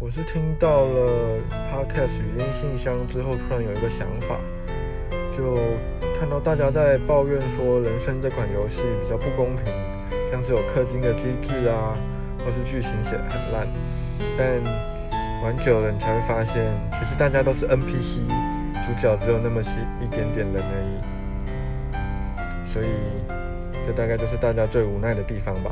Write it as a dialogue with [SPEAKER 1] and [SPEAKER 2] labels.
[SPEAKER 1] 我是听到了 Podcast 语音信箱之后，突然有一个想法，就看到大家在抱怨说，人生这款游戏比较不公平，像是有氪金的机制啊，或是剧情写得很烂。但玩久了，你才会发现，其实大家都是 NPC，主角只有那么些一点点人而已。所以，这大概就是大家最无奈的地方吧。